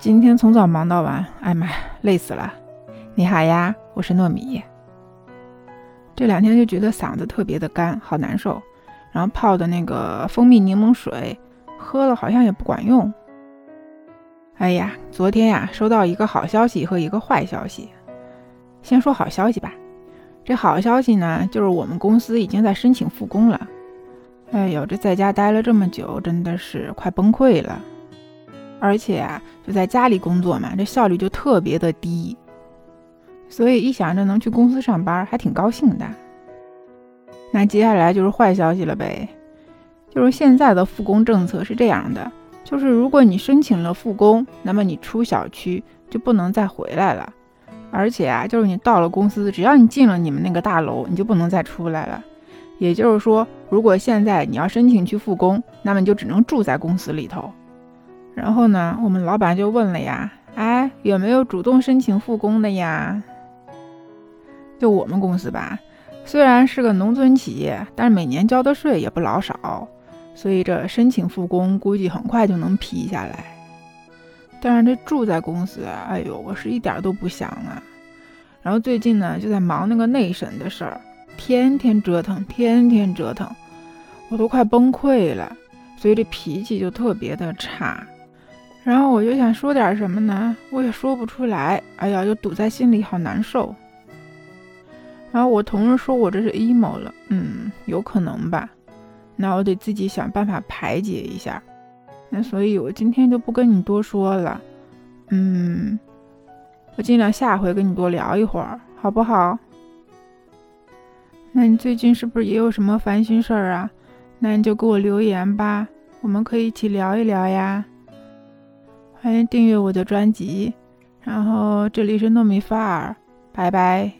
今天从早忙到晚，哎妈，累死了！你好呀，我是糯米。这两天就觉得嗓子特别的干，好难受。然后泡的那个蜂蜜柠檬水，喝了好像也不管用。哎呀，昨天呀，收到一个好消息和一个坏消息。先说好消息吧，这好消息呢，就是我们公司已经在申请复工了。哎呦，这在家待了这么久，真的是快崩溃了。而且啊，就在家里工作嘛，这效率就特别的低。所以一想着能去公司上班，还挺高兴的。那接下来就是坏消息了呗，就是现在的复工政策是这样的，就是如果你申请了复工，那么你出小区就不能再回来了。而且啊，就是你到了公司，只要你进了你们那个大楼，你就不能再出来了。也就是说，如果现在你要申请去复工，那么你就只能住在公司里头。然后呢，我们老板就问了呀，哎，有没有主动申请复工的呀？就我们公司吧，虽然是个农村企业，但是每年交的税也不老少，所以这申请复工估计很快就能批下来。但是这住在公司，哎呦，我是一点都不想啊。然后最近呢，就在忙那个内审的事儿，天天折腾，天天折腾，我都快崩溃了，所以这脾气就特别的差。然后我就想说点什么呢，我也说不出来，哎呀，就堵在心里，好难受。然后我同事说我这是 emo 了，嗯，有可能吧。那我得自己想办法排解一下。那所以，我今天就不跟你多说了，嗯，我尽量下回跟你多聊一会儿，好不好？那你最近是不是也有什么烦心事儿啊？那你就给我留言吧，我们可以一起聊一聊呀。欢迎订阅我的专辑，然后这里是糯米饭儿，拜拜。